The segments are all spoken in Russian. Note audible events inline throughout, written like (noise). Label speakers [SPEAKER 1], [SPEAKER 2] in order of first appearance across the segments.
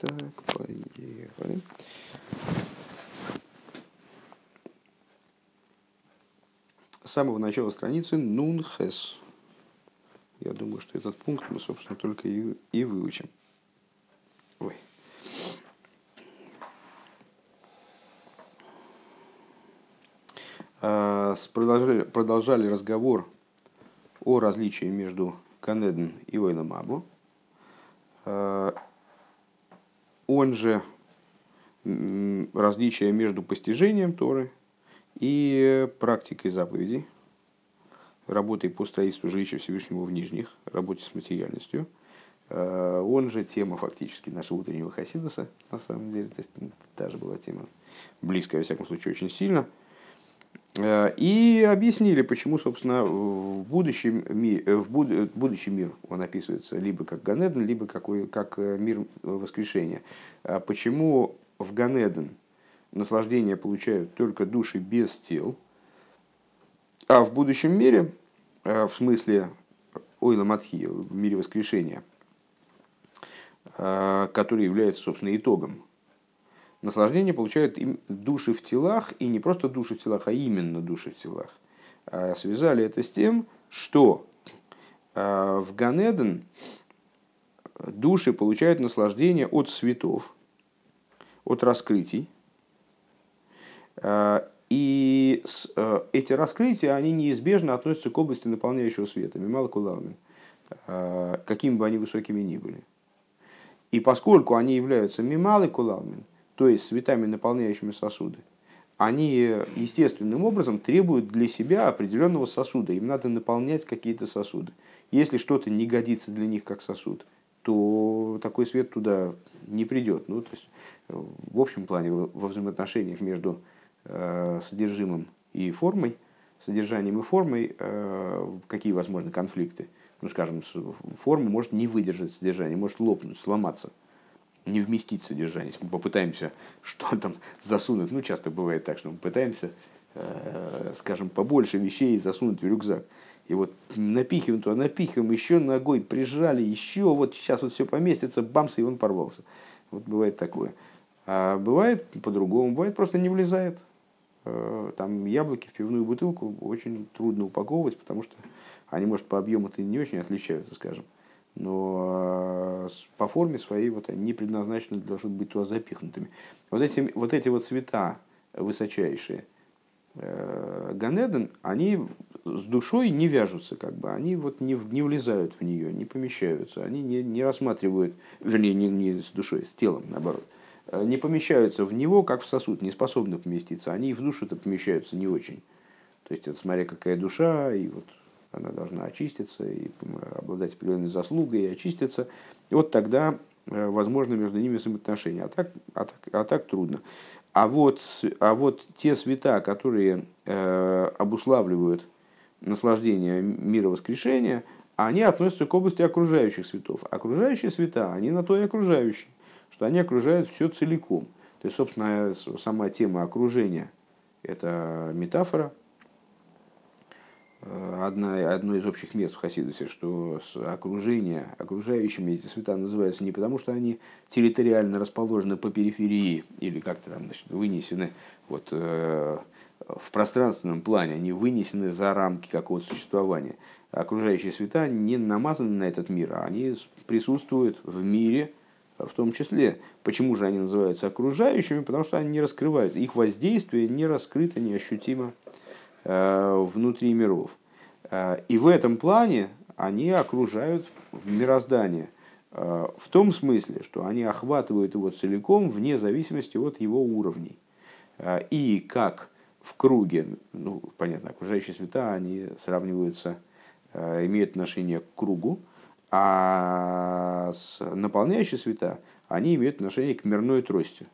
[SPEAKER 1] Так, поехали. С самого начала страницы Нунхес. Я думаю, что этот пункт мы, собственно, только и, и выучим. Ой. А, продолжали, продолжали разговор о различии между Канеден и Ойлом Абу. Он же различие между постижением Торы и практикой заповедей, работой по строительству жилища Всевышнего в Нижних, работе с материальностью. А, он же тема фактически нашего утреннего Хасидоса, на самом деле. То есть, та же была тема близкая, во всяком случае, очень сильно – Э, и объяснили, почему, собственно, в будущем, ми, э, в буд, будущий мир он описывается либо как Ганеден, либо какой, как э, мир воскрешения. А почему в Ганеден наслаждение получают только души без тел, а в будущем мире, в смысле Ойла Матхи, в мире воскрешения, который является, собственно, итогом наслаждение получают им души в телах, и не просто души в телах, а именно души в телах. А связали это с тем, что а, в Ганеден души получают наслаждение от светов, от раскрытий. А, и эти раскрытия, они неизбежно относятся к области наполняющего света, мимал кулалмин, какими бы они высокими ни были. И поскольку они являются мималы кулалмин, то есть светами, наполняющими сосуды, они естественным образом требуют для себя определенного сосуда. Им надо наполнять какие-то сосуды. Если что-то не годится для них как сосуд, то такой свет туда не придет. Ну, то есть, в общем плане, во взаимоотношениях между э, содержимым и формой, содержанием и формой, э, какие возможны конфликты. Ну, скажем, форма может не выдержать содержание, может лопнуть, сломаться не вместить содержание. Если мы попытаемся (laughs) что там засунуть, ну часто бывает так, что мы пытаемся, э, скажем, побольше вещей засунуть в рюкзак. И вот напихиваем туда, напихиваем, еще ногой прижали, еще вот сейчас вот все поместится, бамс, и он порвался. Вот бывает такое. А бывает по-другому, бывает просто не влезает. Э, там яблоки в пивную бутылку очень трудно упаковывать, потому что они, может, по объему-то не очень отличаются, скажем но э, по форме своей вот они предназначены для того, чтобы быть туда запихнутыми. Вот эти вот, эти вот цвета высочайшие, э, Ганеден, они с душой не вяжутся, как бы, они вот не, не влезают в нее, не помещаются, они не, не рассматривают, вернее, не, не с душой, с телом, наоборот, э, не помещаются в него, как в сосуд, не способны поместиться, они и в душу-то помещаются не очень. То есть, это смотря какая душа, и вот она должна очиститься и обладать определенной заслугой и очиститься. И вот тогда э, возможно между ними взаимоотношения. А так, а так, а так трудно. А вот, а вот те света, которые э, обуславливают наслаждение мира воскрешения, они относятся к области окружающих светов. Окружающие света, они на то и окружающие, что они окружают все целиком. То есть, собственно, сама тема окружения – это метафора, одна, одно из общих мест в Хасидусе, что окружение, окружающими эти света называются не потому, что они территориально расположены по периферии или как-то там значит, вынесены вот, э, в пространственном плане, они вынесены за рамки какого-то существования. Окружающие света не намазаны на этот мир, а они присутствуют в мире, в том числе. Почему же они называются окружающими? Потому что они не раскрывают, их воздействие не раскрыто, неощутимо Э, внутри миров. Э, и в этом плане они окружают мироздание. Э, в том смысле, что они охватывают его целиком вне зависимости от его уровней. И как в круге, ну, понятно, окружающие света, они сравниваются, имеют отношение к кругу, а наполняющие света, они имеют отношение к мирной трости,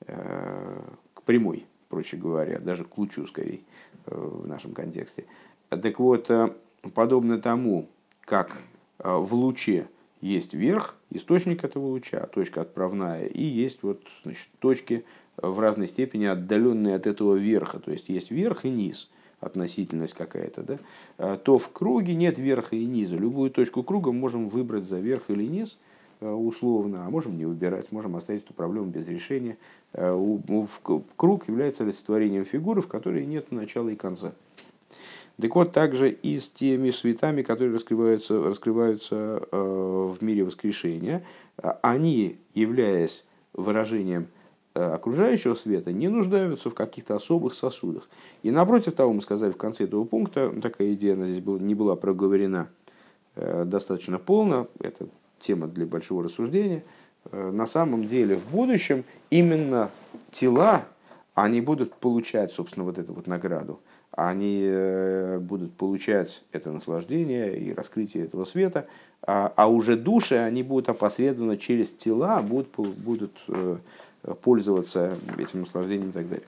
[SPEAKER 1] к прямой, проще говоря, даже к лучу скорее в нашем контексте. Так вот, э, подобно тому, как э, в луче есть верх, источник этого луча, точка отправная, и есть вот, значит, точки в разной степени отдаленные от этого верха, то есть есть верх и низ, относительность какая-то, да, э, то в круге нет верха и низа. Любую точку круга можем выбрать за верх или низ, условно, а можем не выбирать, можем оставить эту проблему без решения. Круг является олицетворением фигуры, в которой нет начала и конца. Так вот, также и с теми светами, которые раскрываются, раскрываются в мире воскрешения, они, являясь выражением Э, окружающего света не нуждаются в каких-то особых сосудах. И напротив того, мы сказали в конце этого пункта, такая идея она здесь была, не была проговорена э, достаточно полно, это тема для большого рассуждения, э, на самом деле в будущем именно тела, они будут получать, собственно, вот эту вот награду. Они будут получать это наслаждение и раскрытие этого света, а, а уже души, они будут опосредованно через тела, будут, будут пользоваться этим наслаждением и так далее.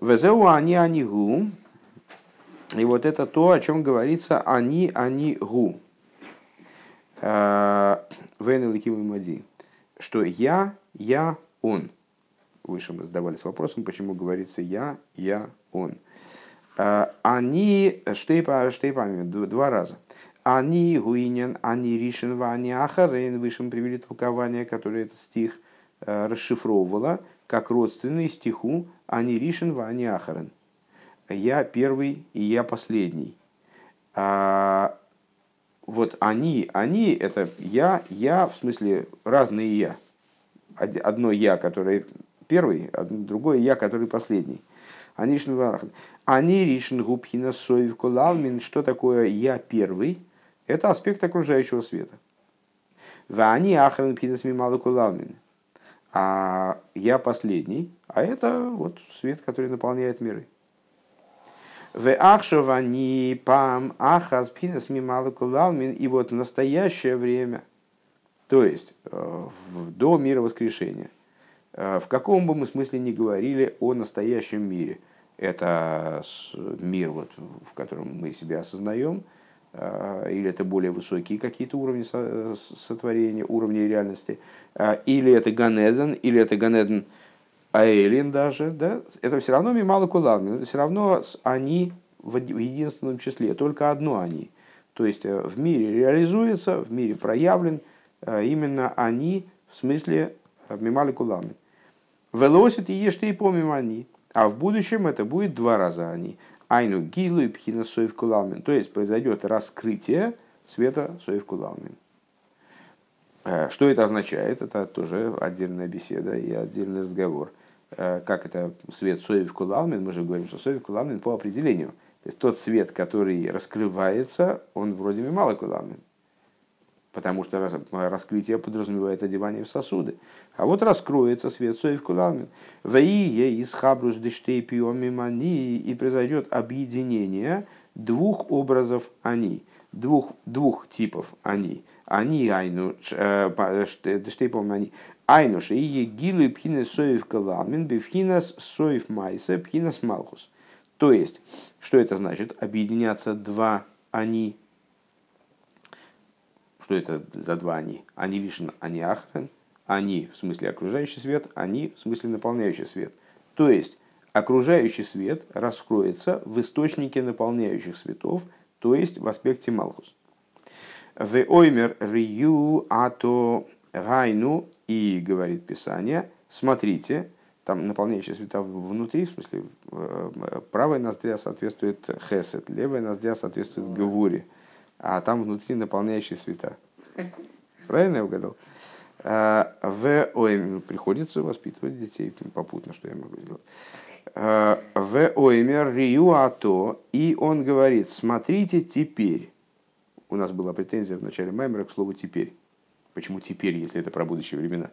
[SPEAKER 1] Везеу они они гу. И вот это то, о чем говорится они они Э, мади. Что я, я, он. Выше мы задавались вопросом, почему говорится я, я, он. Э, они, штейпа, штейпами, два раза. Они гуинен, они ришен, они ахарейн. Выше мы привели толкование, которое этот стих – Э, расшифровывала как родственный стиху «Ани Ришин ва Ани Ахарен». «Я первый и я последний». А вот они, они – это я, я, в смысле разные я. Одно я, которое первый, другое я, который последний. Они Ришин Варахн. Они Ришин Губхина Соев Кулалмин. Что такое я первый? Это аспект окружающего света. Вани Ахран Пхинас Мималу Кулалмин а я последний, а это вот свет, который наполняет миры. В ахшавани пам ахаз пинас мималакулалмин. И вот в настоящее время, то есть э, до мира воскрешения, э, в каком бы мы смысле ни говорили о настоящем мире, это мир, вот, в котором мы себя осознаем, а, или это более высокие какие-то уровни сотворения, уровни реальности, или это Ганеден, или это Ганеден Аэлин даже, да, это все равно Мимала Кулалмин, это все равно они в единственном числе, только одно они. То есть э, в мире реализуется, в мире проявлен э, именно они, в смысле э, Мимали Кулалмин. Велосит и ешьте и помимо они. А в будущем это будет два раза они. Айну гилу и пхина соев кулалмин. То есть произойдет раскрытие света соев кулалмин. Что это означает? Это тоже отдельная беседа и отдельный разговор. Э, как это свет соев кулалмин? Мы же говорим, что соев кулалмин по определению. То есть тот свет, который раскрывается, он вроде мало кулалмин потому что раскрытие подразумевает одевание в сосуды. А вот раскроется свет соев кулалмин. Ваие из хабрус дештей мани и произойдет объединение двух образов они, двух, двух типов они. Они айну э, дештей они. Айнуш и гилу пхинес соев кулалмин бифхинас соев майса пхинас малхус. То есть, что это значит? Объединяться два они что это за два они? Они вишен, они ахрен, они в смысле окружающий свет, они в смысле наполняющий свет. То есть окружающий свет раскроется в источнике наполняющих светов, то есть в аспекте Малхус. В оймер рию ато гайну и, говорит Писание, смотрите, там наполняющие света внутри, в смысле э, правая ноздря соответствует хесед, левая ноздря соответствует гавуре а там внутри наполняющие света. Правильно я угадал? А, в ОМ приходится воспитывать детей попутно, что я могу сделать. А, в ОМР Риуато, и он говорит, смотрите теперь. У нас была претензия в начале Маймера к слову «теперь». Почему теперь, если это про будущие времена?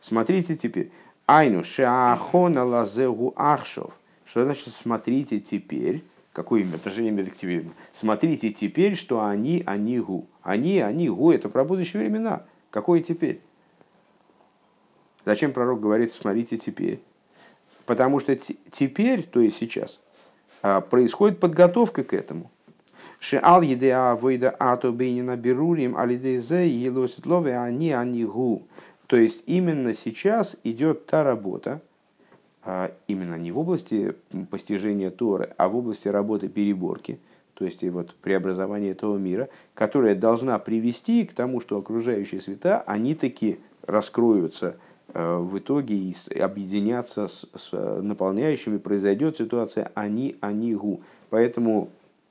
[SPEAKER 1] Смотрите теперь. Айну шаахона лазегу ахшов. Что значит смотрите теперь? Какое имя? Имя детективизма. Смотрите теперь, что они, они гу. Они, они гу. Это про будущие времена. Какое теперь? Зачем пророк говорит, смотрите теперь? Потому что теперь, то есть сейчас, а, происходит подготовка к этому. Шеал едеа войда ато бейнина берурим алидезе елосит лове они, они гу. То есть именно сейчас идет та работа, а именно не в области постижения Торы, а в области работы переборки. то есть и вот преобразование этого мира, которая должна привести к тому, что окружающие света, они таки раскроются в итоге и объединятся с, с наполняющими, произойдет ситуация они, они, гу. Поэтому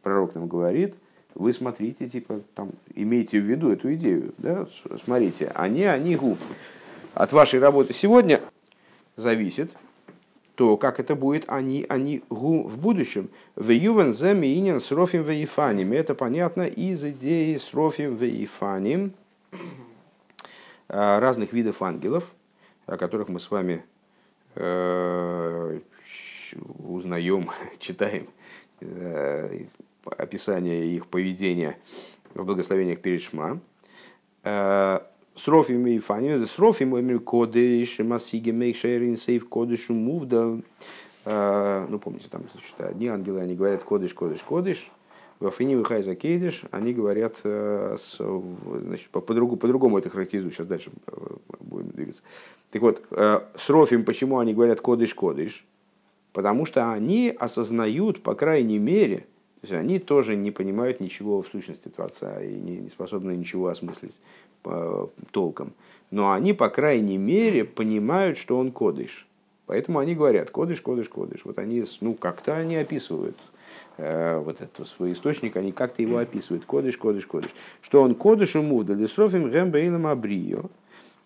[SPEAKER 1] пророк нам говорит, вы смотрите, типа, там, имейте в виду эту идею, да, смотрите, они, они, гу. От вашей работы сегодня зависит, то как это будет они, они гу в будущем. В ювен заминен с рофим вейфаним. Это понятно из идеи с рофим вейфаним а, разных видов ангелов, о которых мы с вами э, узнаем, (laughs) читаем э, описание их поведения в благословениях перед Шма. Э, Срофим и фаним, срофим и кодыш, массиги мейкшерин сейв кодышу мувда. Ну, помните, там значит, одни ангелы, они говорят кодыш, кодыш, кодыш. В Афине Хайза Кейдыш они говорят с, значит, по, по-другому, по-другому это характеризуют. Сейчас дальше будем двигаться. Так вот, с Рофим почему они говорят кодыш, кодыш? Потому что они осознают, по крайней мере, есть они тоже не понимают ничего в сущности Творца и не, способны ничего осмыслить по, толком. Но они, по крайней мере, понимают, что он кодыш. Поэтому они говорят кодыш, кодыш, кодыш. Вот они, ну, как-то они описывают э, вот этот свой источник, они как-то его описывают. Кодыш, кодыш, кодыш. Что он кодыш ему, да лесрофим гэмбейлам абрио.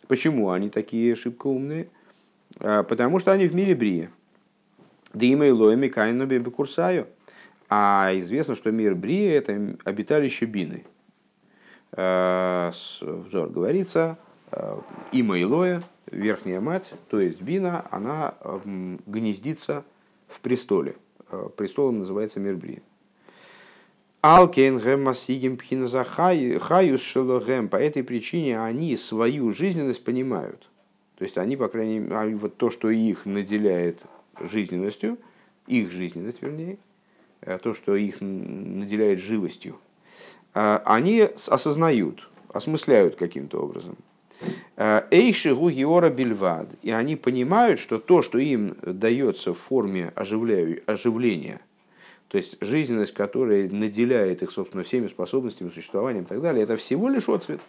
[SPEAKER 1] Почему они такие шибко умные? Э, потому что они в мире брия. Да и лоями кайну бекурсаю. А известно, что мир Брия – это обиталище Бины. Э, взор говорится, э, има Илоя, верхняя мать, то есть Бина, она гнездится в престоле. Э, престолом называется мир Брия. Алкен гемасигим хаюс шелогем. По этой причине они свою жизненность понимают. То есть они, по крайней мере, вот то, что их наделяет жизненностью, их жизненность, вернее, то, что их наделяет живостью, а, они осознают, осмысляют каким-то образом. Э, Эйши гугиора бельвад. И они понимают, что то, что им дается в форме оживления, то есть жизненность, которая наделяет их, собственно, всеми способностями, существованием и так далее, это всего лишь отцвет.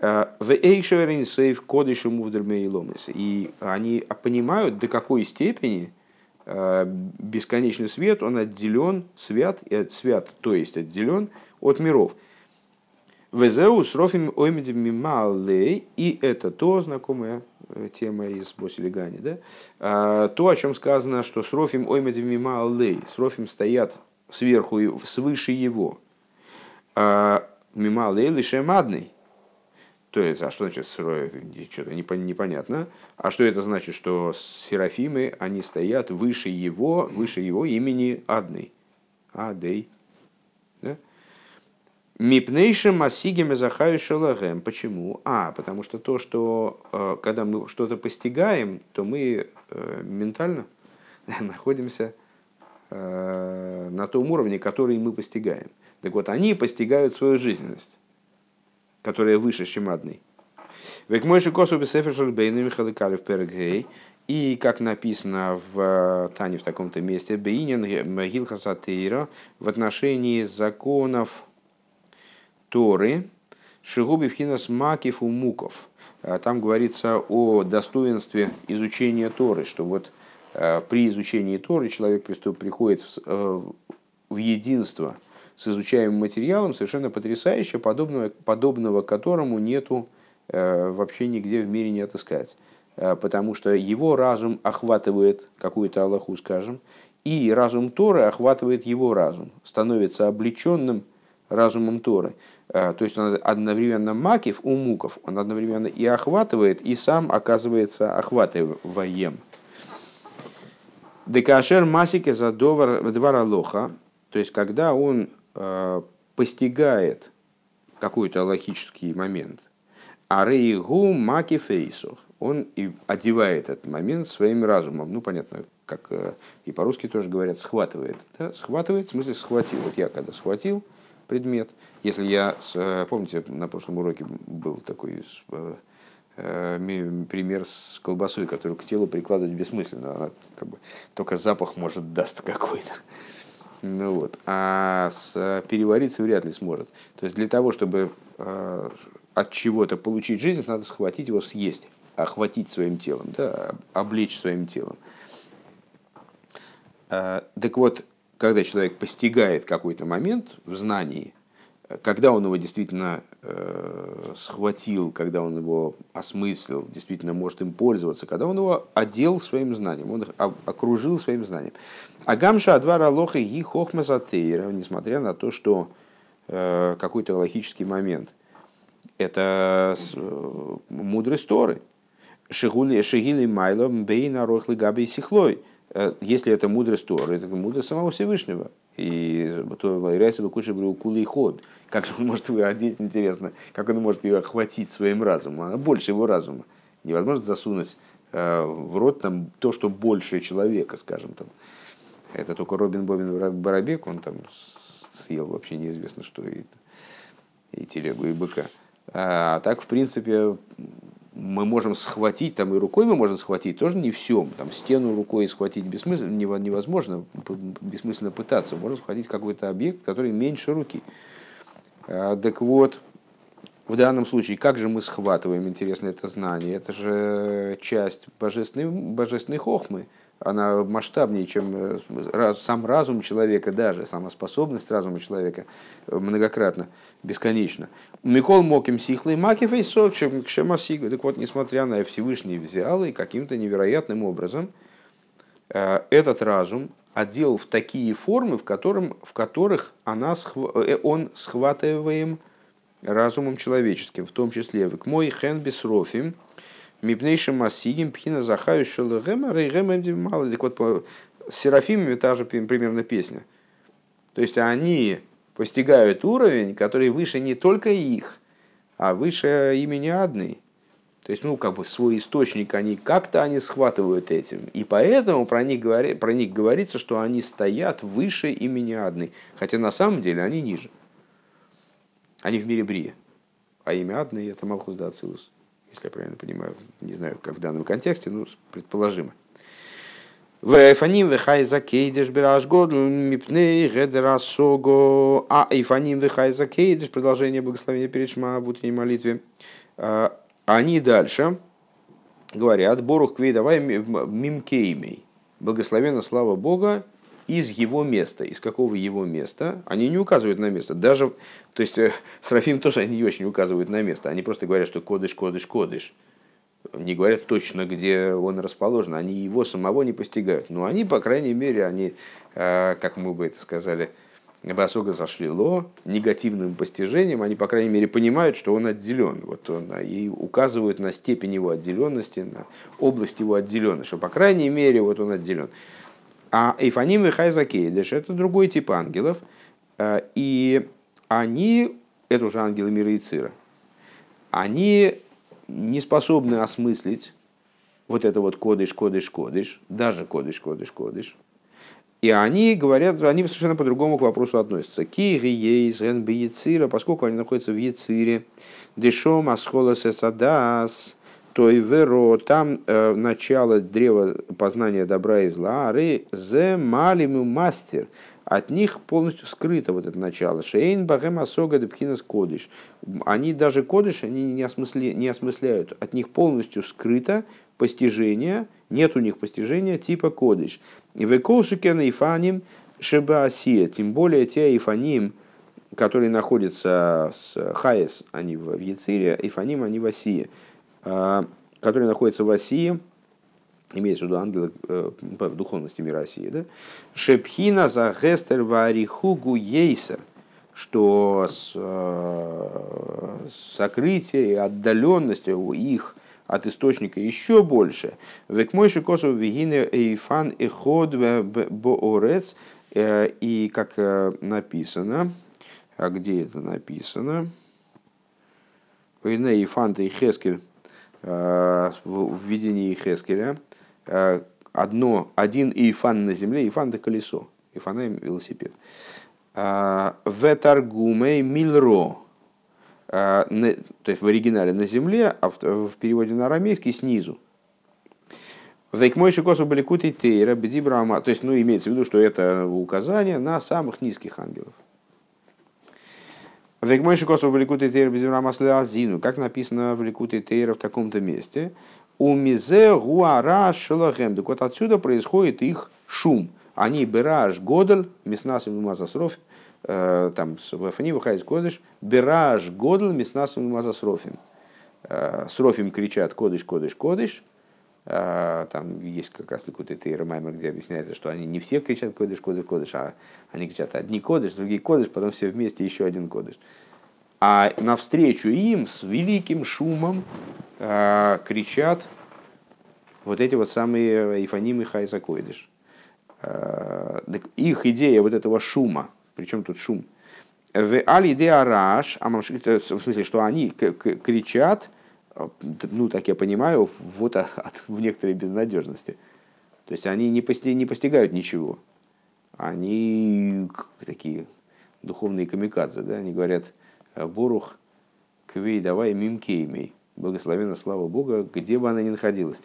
[SPEAKER 1] Э, в Эйшерин сейф кодышу мувдермейломис. И они понимают, до какой степени Э, бесконечный свет, он отделен, свят, свят, то есть отделен от миров. Везеу с рофим оймедем мималей, и это то, знакомая э, тема из Босилигани, да? А, то, о чем сказано, что с рофим оймедем мималей, с рофим стоят сверху, свыше его. А, мималей лишь мадный, то есть, а что значит что-то непонятно. А что это значит, что серафимы, они стоят выше его, выше его имени Адной. Адей. Да? Мипнейшим масигем захаю шалагем. Почему? А, потому что то, что э, когда мы что-то постигаем, то мы э, ментально (laughs) находимся э, на том уровне, который мы постигаем. Так вот, они постигают свою жизненность которая выше, чем адный. Век мой шикосу бесефер бейны михаликалев перегей. И, как написано в э, Тане в таком-то месте, Бейнин Гилхасатейра в отношении законов Торы, Шигуби Вхинас Макив у Муков. Э, там говорится о достоинстве изучения Торы, что вот э, при изучении Торы человек приходит в единство с изучаемым материалом совершенно потрясающе, подобного, подобного которому нету э, вообще нигде в мире не отыскать. Э, потому что его разум охватывает какую-то Аллаху, скажем, и разум Торы охватывает его разум, становится облеченным разумом Торы. Э, то есть он одновременно макив у муков, он одновременно и охватывает, и сам оказывается охватываем. Декашер масике за двора лоха, то есть когда он постигает какой-то логический момент, а рейгу маки он и одевает этот момент своим разумом. Ну, понятно, как э, и по-русски тоже говорят, схватывает. Да? Схватывает, в смысле схватил. Вот я когда схватил предмет, если я, э, помните, на прошлом уроке был такой пример с колбасой, которую к телу прикладывать бессмысленно. Она как бы только запах может даст какой-то. Ну вот. А с, перевариться вряд ли сможет. То есть для того, чтобы э, от чего-то получить жизнь, надо схватить его, съесть, охватить своим телом, да, облечь своим телом. Э, так вот, когда человек постигает какой-то момент в знании, когда он его действительно э, схватил, когда он его осмыслил, действительно может им пользоваться, когда он его одел своим знанием, он их окружил своим знанием. А гамша адвара лоха и хохмазатейра, несмотря на то, что э, какой-то логический момент, это э, мудрость Торы. Шигили майло бейна рохлы габи сихлой. Э, если это мудрость Торы, это мудрость самого Всевышнего. И то Райса Бакуши был кулый ход. Как же он может ее одеть, интересно, как он может ее охватить своим разумом? Она больше его разума. Невозможно засунуть э, в рот там, то, что больше человека, скажем там. Это только Робин Бобин Барабек, он там съел вообще неизвестно что, и, и телегу, и быка. А так, в принципе, мы можем схватить, там и рукой мы можем схватить, тоже не все. Там стену рукой схватить бессмысленно, невозможно, бессмысленно пытаться. Можно схватить какой-то объект, который меньше руки. А, так вот, в данном случае, как же мы схватываем, интересно, это знание? Это же часть божественной, божественной хохмы она масштабнее, чем э, раз, сам разум человека, даже сама способность разума человека э, многократно, бесконечно. Микол моким сихлый макив и сочем к шемасигу. Так вот, несмотря на Всевышний взял и каким-то невероятным образом э, этот разум одел в такие формы, в, котором, в которых она, он схватываем разумом человеческим, в том числе в мой хен бисрофим, Мипнейшим Масигим Пхина Захаю Шелегема Рейгем мало. Так вот, с Серафимами та же примерно песня. То есть они постигают уровень, который выше не только их, а выше имени одной. То есть, ну, как бы свой источник они как-то они схватывают этим. И поэтому про них, говори, про них говорится, что они стоят выше имени одной. Хотя на самом деле они ниже. Они в мире Брия. А имя одной это Малхус Дацилус если я правильно понимаю, не знаю, как в данном контексте, ну, предположимо. Вэфаним вэхай закейдеш бираж году мипней гедерасого. А эйфаним вэхай закейдеш, продолжение благословения перед Шма в утренней молитве. Они дальше говорят, Борух квей давай мимкеймей. Благословенно слава Бога из его места. Из какого его места? Они не указывают на место. Даже, то есть, э, Срафим тоже они не очень указывают на место. Они просто говорят, что кодыш, кодыш, кодыш. Не говорят точно, где он расположен. Они его самого не постигают. Но они, по крайней мере, они, э, как мы бы это сказали, Басога зашлило негативным постижением, они, по крайней мере, понимают, что он отделен. Вот он, и указывают на степень его отделенности, на область его отделенности, что, по крайней мере, вот он отделен. А Эйфаним и Хайзакейдеш – это другой тип ангелов. Э, и они, это уже ангелы мира и цира, они не способны осмыслить вот это вот кодыш, кодыш, кодыш, даже кодыш, кодыш, кодыш. И они говорят, они совершенно по-другому к вопросу относятся. Кири ейс ген поскольку они находятся в Ецира, дешом асхолас эсадас, то и веро, там э, начало древа познания добра и зла, ары зе малиму мастер, от них полностью скрыто вот это начало. Шейн багем асога депхинас кодыш. Они даже кодыш они не, осмысли, не осмысляют. От них полностью скрыто постижение, нет у них постижения типа кодыш. И веколшикен ифаним шебаасия, тем более те ифаним, которые находятся с Хаес, они в Яцире, ифаним, они в Асии. А, который находится в России, имеется в виду ангелы э, в духовности мира России, да? Шепхина за гестер варихугу ейсер, что с, э, сокрытие и отдаленность у их от источника еще больше. Век мой шикосу вегине эйфан и ход боорец, э, и как написано, а где это написано? Вейне эйфан и хескель в видении Хескеля одно, один Ифан на земле, Ифан это колесо, Ифана велосипед. Э, в Таргуме Мильро, то есть в оригинале на земле, а в, переводе на арамейский снизу. Вейкмойши косу баликут и тейра, бедибрама. То есть, ну, имеется в виду, что это указание на самых низких ангелов. Вейкмойши косу баликут и тейра, бедибрама азину. Как написано в ликут и тейра в таком-то месте. У мизе гуара шелахем. Так вот отсюда происходит их шум. Они бераж годель, мяснас и мазасроф, э, там в Афани выходит кодыш, бераж годель, мяснас и мазасрофим. Э, Срофим кричат кодыш, кодыш, кодыш, а, там есть как раз какой-то Тейра Маймер, где объясняется, что они не все кричат кодыш, кодыш, кодыш, а они кричат одни кодыш, другие кодыш, потом все вместе еще один кодыш. А навстречу им с великим шумом э, кричат вот эти вот самые Ифанимы Хайса Койдыш. Э, их идея вот этого шума, причем тут шум, в Али Араш, в смысле, что они кричат, ну, так я понимаю, вот от, в некоторой безнадежности. То есть они не, пости, не постигают ничего. Они такие духовные камикадзе, да? они говорят, Борух, квей, давай мимкеймей. Благословенно слава Бога, где бы она ни находилась.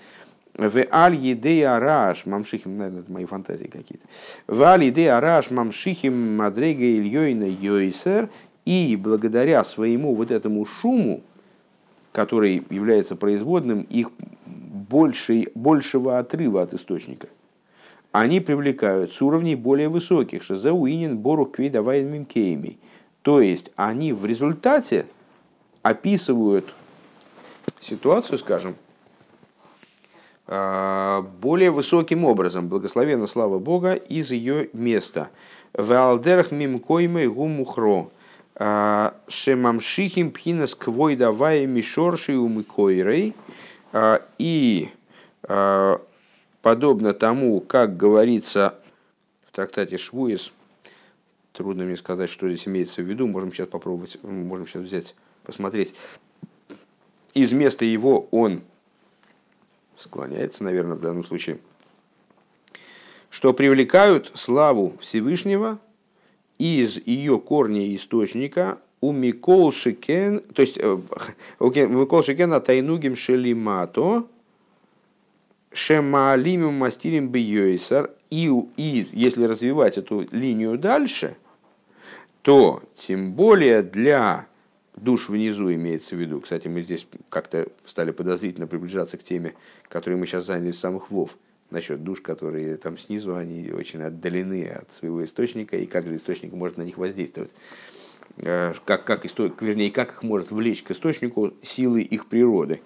[SPEAKER 1] В аль едея раш мамшихим, наверное, это мои фантазии какие-то. В аль едея раш мамшихим мадрега ильёйна йойсер. И благодаря своему вот этому шуму, который является производным их большей, большего отрыва от источника, они привлекают с уровней более высоких, шизауинин борух квидавайн мимкейми. То есть они в результате описывают ситуацию, скажем, а, более высоким образом, благословенно слава Бога, из ее места. Валдерах мимкоймы гумухро. А, шемамшихим пхинас квой давай мишорши умыкойрей. А, и подобно тому, как говорится в трактате Швуис, трудно мне сказать, что здесь имеется в виду, можем сейчас попробовать, можем сейчас взять, посмотреть. Из места его он склоняется, наверное, в данном случае, что привлекают славу Всевышнего из ее корня и источника ומכל שכן, то есть э, (laughs) ומכל שכן תענוגים שלמטה, שמעלימים ומסתירים ביותר, и, и если развивать эту линию дальше, то тем более для душ внизу имеется в виду. Кстати, мы здесь как-то стали подозрительно приближаться к теме, которой мы сейчас заняли с самых вов насчет душ, которые там снизу, они очень отдалены от своего источника, и как же источник может на них воздействовать. Э, как, как источник, вернее, как их может влечь к источнику силы их природы.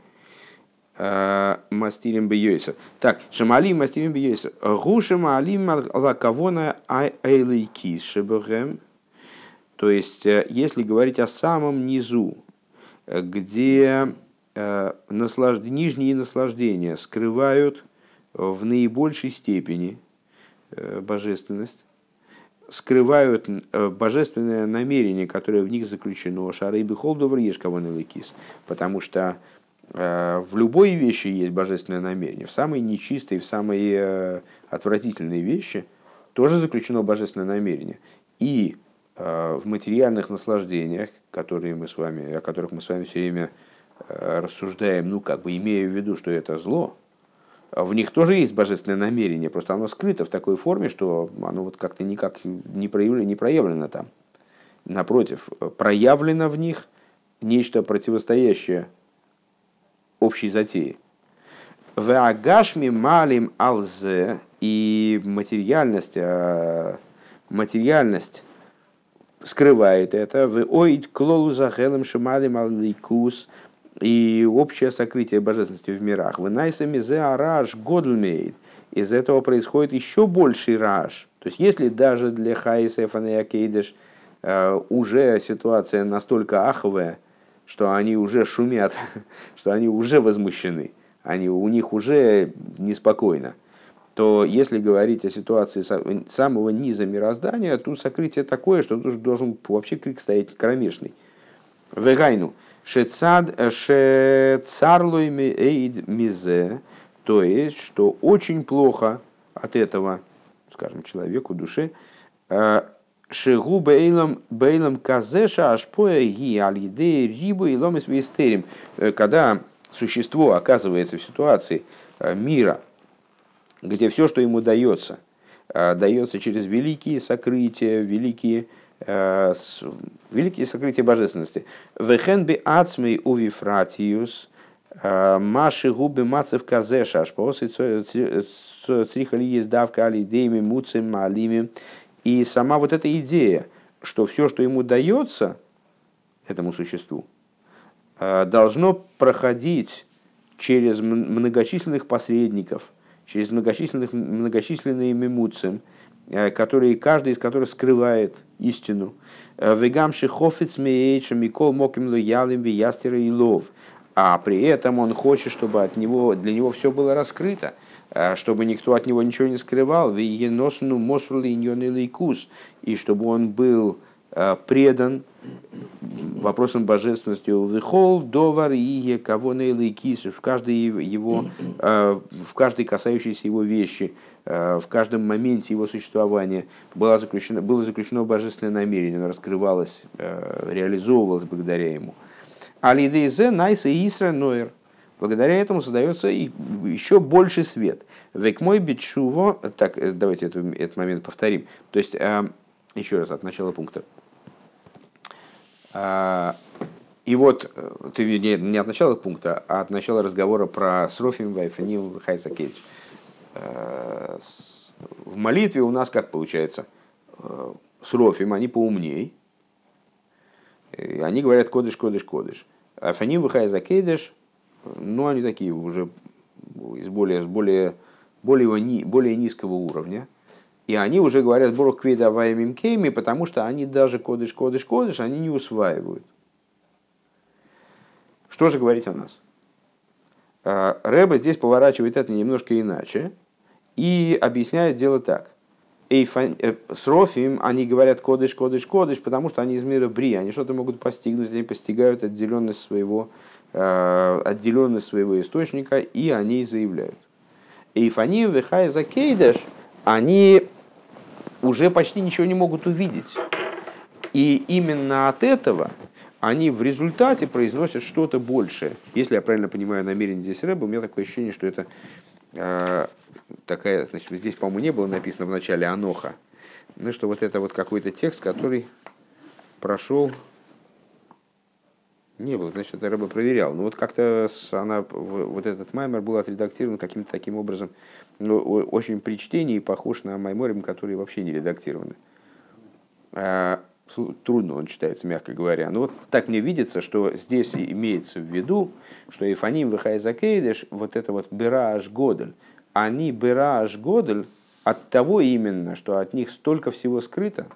[SPEAKER 1] Э, мастирим бьёйса. Так, шамалим мастирим бьёйса. Гуша малим лакавона айлейкис шебухем. То есть, э, если говорить о самом низу, где наслажд... нижние наслаждения скрывают в наибольшей степени э, божественность, скрывают э, божественное намерение, которое в них заключено, шары бихолдовр ешь лекис, потому что э, в любой вещи есть божественное намерение, в самой нечистой, в самой отвратительной вещи тоже заключено божественное намерение. И в материальных наслаждениях, которые мы с вами, о которых мы с вами все время рассуждаем, ну, как бы имея в виду, что это зло, в них тоже есть божественное намерение, просто оно скрыто в такой форме, что оно вот как-то никак не проявлено, не проявлено там. Напротив, проявлено в них нечто противостоящее общей затее. В агашми малим алзе и материальность, а, материальность скрывает это. В оид клолу захелем шималим алликус – и общее сокрытие божественности в мирах. Вы найсами зе араш годлмейд. Из этого происходит еще больший раш. То есть, если даже для Хайсефана и Акейдыш э, уже ситуация настолько аховая, что они уже шумят, (laughs) что они уже возмущены, они, у них уже неспокойно, то если говорить о ситуации самого низа мироздания, тут сокрытие такое, что должен вообще крик стоять кромешный. Вегайну. Шецад э, шецарлуйми эйд мизе, то есть, что очень плохо от этого, скажем, человеку, душе, э, Шигу бейлом бейлом казеша ашпоя ги алиде рибу и ломис вестерим. Э, когда существо оказывается в ситуации мира, где все, что ему дается, дается через великие сокрытия, великие, великие сокрытия божественности. Вехен би ацмей увифратиус, маши губы мацев казеша, ашпосы црихали есть давка алидеями, муцем, алими. И сама вот эта идея, что все, что ему дается, этому существу, должно проходить через многочисленных посредников, через многочисленных, многочисленные мемуцим, э, которые, каждый из которых скрывает истину. Э, Вегамши хофиц меэйча микол моким ялим виястера и лов. А при этом он хочет, чтобы от него, для него все было раскрыто, э, чтобы никто от него ничего не скрывал, виеносну мосрули и чтобы он был предан вопросом божественности вихол, довар и кого кис в каждой его, э, в каждой касающейся его вещи, э, в каждом моменте его существования было заключено, было заключено божественное намерение, оно раскрывалось, э, реализовывалось благодаря ему. Алидейзе найса исра ноер. Благодаря этому создается и еще больше свет. Век мой бичуво, так, давайте этот, этот момент повторим. То есть, еще раз от начала пункта. А, и вот э, ты не от начала пункта, а от начала разговора про Срофим, Вайфаним, Хайса Кейдж. Э, в молитве у нас как получается? Э, Срофим, они поумней. И они говорят кодыш, кодыш, кодыш. А Фаним, Хайса Кейдж, ну, они такие уже из более, более, более, более низкого уровня. И они уже говорят Борух Квида Ваймимкейми, потому что они даже кодыш, кодыш, кодыш, они не усваивают. Что же говорить о нас? А, Рэба здесь поворачивает это немножко иначе и объясняет дело так. Э, с Рофим они говорят кодыш, кодыш, кодыш, потому что они из мира Бри, они что-то могут постигнуть, они постигают отделенность своего, э, отделенность своего источника, и они заявляют. Эйфаним вехай закейдеш – они уже почти ничего не могут увидеть. И именно от этого они в результате произносят что-то большее. Если я правильно понимаю намерение здесь Рэба, у меня такое ощущение, что это э, такая, значит, здесь, по-моему, не было написано в начале Аноха. Ну, что вот это вот какой-то текст, который прошел не было, значит, это Рэба проверял. Но вот как-то она, вот этот маймер был отредактирован каким-то таким образом, ну, очень при чтении похож на майморим, которые вообще не редактированы. А, трудно он читается, мягко говоря. Но вот так мне видится, что здесь имеется в виду, что Ифаним Вихайзакейдеш, вот это вот Бераш Годель, они Бераш Годель от того именно, что от них столько всего скрыто,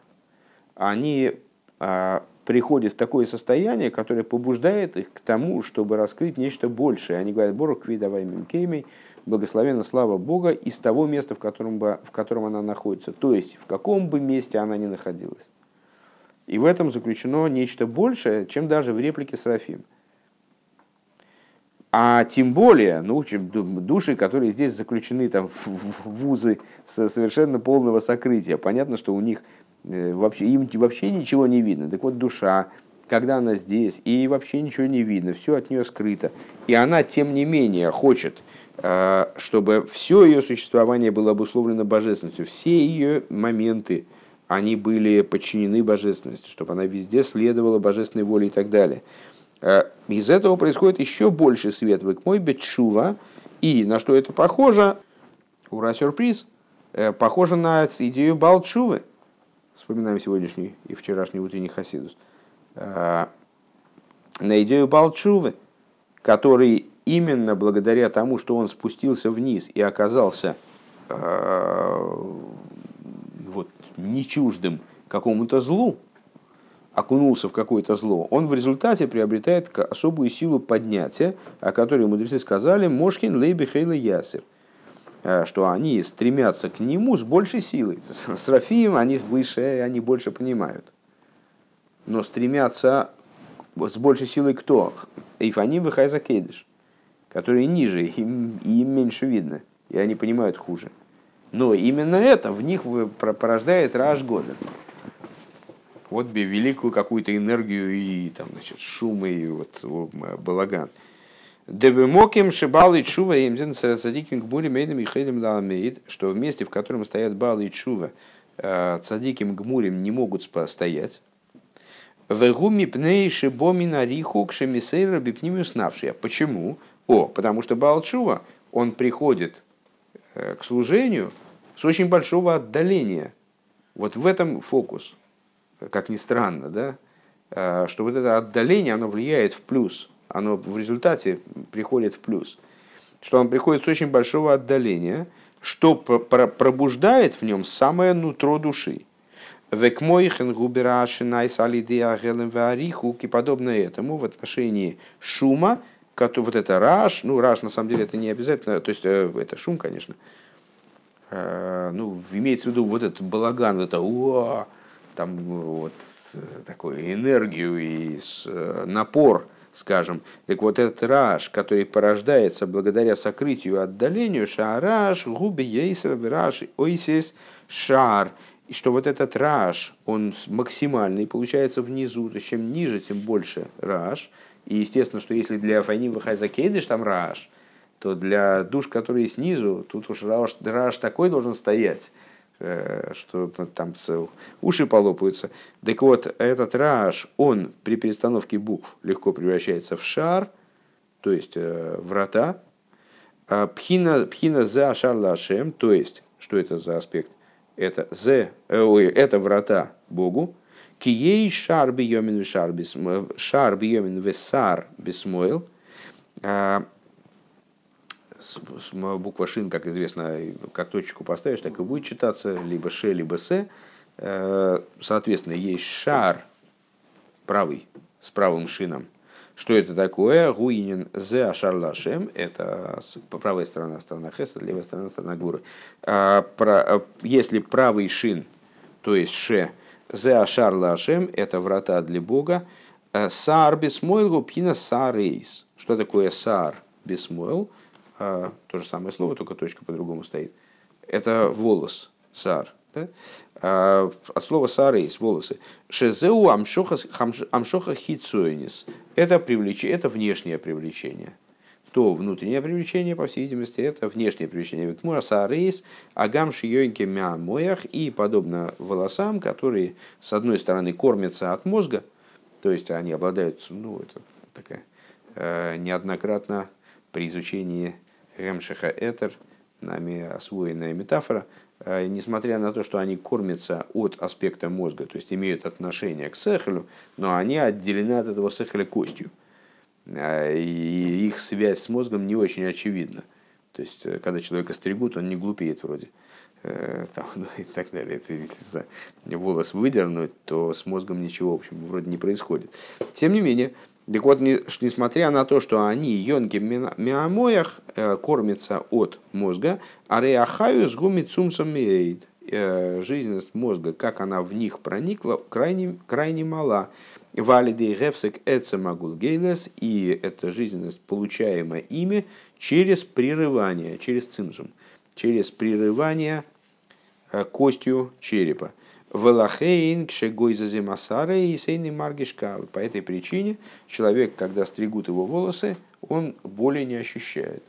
[SPEAKER 1] они а, приходит в такое состояние, которое побуждает их к тому, чтобы раскрыть нечто большее. Они говорят, Борок давай Мимкеймей, благословена слава Бога из того места, в котором, бы, в котором она находится. То есть, в каком бы месте она ни находилась. И в этом заключено нечто большее, чем даже в реплике Серафим. А тем более, ну, души, которые здесь заключены там, в вузы совершенно полного сокрытия. Понятно, что у них Э, вообще, им вообще ничего не видно. Так вот, душа, когда она здесь, и вообще ничего не видно, все от нее скрыто. И она, тем не менее, хочет, чтобы все ее существование было обусловлено божественностью, все ее моменты, они были подчинены божественности, чтобы она везде следовала божественной воле и так далее. Э, из этого происходит еще больше свет. В мой бетшува, и на что это похоже, ура, сюрприз, похоже на идею Балчувы, вспоминаем сегодняшний и вчерашний утренний Хасидус, а, на идею Балчувы, который именно благодаря тому, что он спустился вниз и оказался а, вот, не чуждым какому-то злу, окунулся в какое-то зло, он в результате приобретает особую силу поднятия, о которой мудрецы сказали «Мошкин лейби хейла ясер», Э, что они стремятся к нему с большей силой. С Рафием они выше, они больше понимают. Но стремятся с большей силой кто? Эйфаним выхайза кейдыш, которые ниже, им, им меньше видно, и они понимают хуже. Но именно это в них порождает раж года. Вот бы великую какую-то энергию и там, значит, шум и вот, балаган. Девемоким шибал и чува имзен цадиким гмури мейдам и хейлем ламейд, что в месте, в котором стоят бал и чува, цадиким гмурим не могут стоять. Вегуми пней шибомина риху к шемисейра бипнимиус навшия. Почему? О, потому что бал чува, он приходит к служению с очень большого отдаления. Вот в этом фокус, как ни странно, да, что вот это отдаление, оно влияет в плюс – оно в результате приходит в плюс. Что он приходит с очень большого отдаления, что пробуждает в нем самое нутро души. Векмойхен губераши найс алидея гелем и подобное этому в отношении шума, вот это раш, ну раш на самом деле это не обязательно, то есть э, это шум, конечно, э, ну имеется в виду вот этот балаган, это уа, там вот э, такую энергию и напор, скажем. Так вот этот раш, который порождается благодаря сокрытию и отдалению, шараш, губи ейсер, раш, ойсис, шар, и что вот этот раш, он максимальный, получается внизу, то есть чем ниже, тем больше раш. И естественно, что если для Файним Вахайзакейдыш там раш, то для душ, которые снизу, тут уж раш, раш такой должен стоять, Э, что там уши полопаются. Так вот, этот раш, он при перестановке букв легко превращается в шар, то есть э, врата. А пхина, пхина за шар лашем, то есть, что это за аспект? Это, зе, э, ой, это врата Богу. Кией шар бьемин шар шар бьемин весар бисмойл. Буква шин, как известно, как точку поставишь, так и будет читаться либо ше, либо се. Соответственно, есть шар правый с правым шином. Что это такое? Гуинин зе ашар лашем. Это правая сторона, сторона хеса, левая сторона, сторона гуры. Если правый шин, то есть ше, зе ашар лашем, это врата для Бога. Э, сар бисмойл пина сарейс. Что такое сар бисмойл? а, то же самое слово, только точка по-другому стоит. Это волос, сар. Да? А, от слова сарейс, волосы. Шезеу амшоха, хитсуэнис. Это, привлечение, это внешнее привлечение. То внутреннее привлечение, по всей видимости, это внешнее привлечение. Викмура сарейс, агам шиёньки мямоях и подобно волосам, которые, с одной стороны, кормятся от мозга, то есть они обладают, ну, это такая э, неоднократно при изучении Гемшиха Этер, нами освоенная метафора, а, несмотря на то, что они кормятся от аспекта мозга, то есть имеют отношение к сехелю, но они отделены от этого сехеля костью. А, и их связь с мозгом не очень очевидна. То есть, э, когда человека стригут, он не глупеет вроде. Э, там, (laughs) ну, и так далее. Это, если волос выдернуть, то с мозгом ничего, в общем, вроде не происходит. Тем не менее, так вот, несмотря на то, что они, йонки миамоях, э, кормятся от мозга, а реахаю с гумицумсом мейд, э, жизненность мозга, как она в них проникла, крайне, крайне мала. Валиды гефсек эцемагулгейлес, и эта жизненность, получаемая ими, через прерывание, через цимсум, через прерывание э, костью черепа. Велахейн кшегойзазе масара и сейный маргишка. По этой причине человек, когда стригут его волосы, он боли не ощущает.